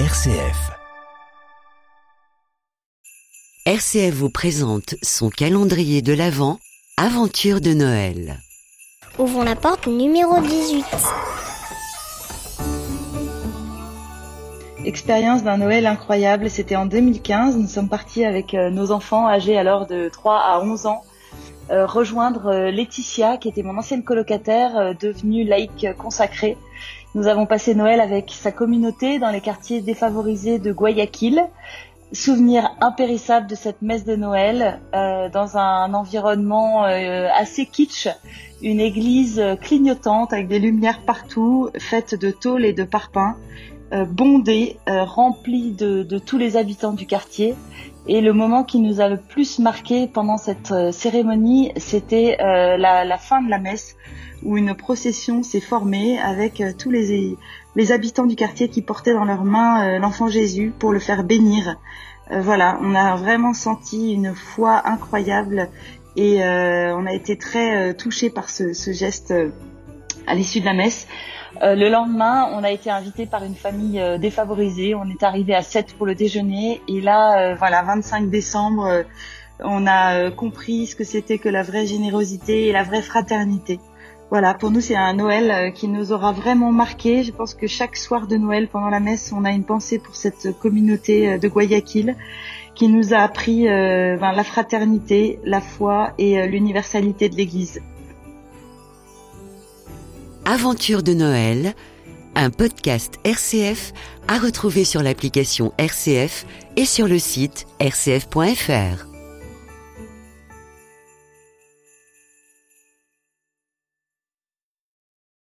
RCF. RCF vous présente son calendrier de l'Avent, Aventure de Noël. Ouvrons la porte numéro 18. Expérience d'un Noël incroyable, c'était en 2015. Nous sommes partis avec euh, nos enfants âgés alors de 3 à 11 ans euh, rejoindre euh, Laetitia, qui était mon ancienne colocataire, euh, devenue laïque consacrée. Nous avons passé Noël avec sa communauté dans les quartiers défavorisés de Guayaquil. Souvenir impérissable de cette messe de Noël dans un environnement assez kitsch, une église clignotante avec des lumières partout, faite de tôles et de parpaings, bondée, remplie de, de tous les habitants du quartier et le moment qui nous a le plus marqué pendant cette euh, cérémonie, c'était euh, la, fin de la messe, où une procession s'est formée avec euh, tous les, les habitants du quartier qui portaient dans leurs mains l'enfant Jésus pour le faire bénir. voilà, on a vraiment senti une foi incroyable et on a été très touchés par ce geste à l'issue de la messe. Euh, le lendemain, on a été invité par une famille euh, défavorisée. On est arrivé à 7 pour le déjeuner. Et là, euh, voilà, 25 décembre, on a compris ce que c'était que la vraie générosité et la vraie fraternité. Voilà, pour nous, c'est un Noël qui nous aura vraiment marqué. Je pense que chaque soir de Noël, pendant la messe, on a une pensée pour cette communauté de Guayaquil qui nous a appris ben, la fraternité, la foi et l'universalité de l'Église. Aventure de Noël, un podcast RCF à retrouver sur l'application RCF et sur le site rcf.fr.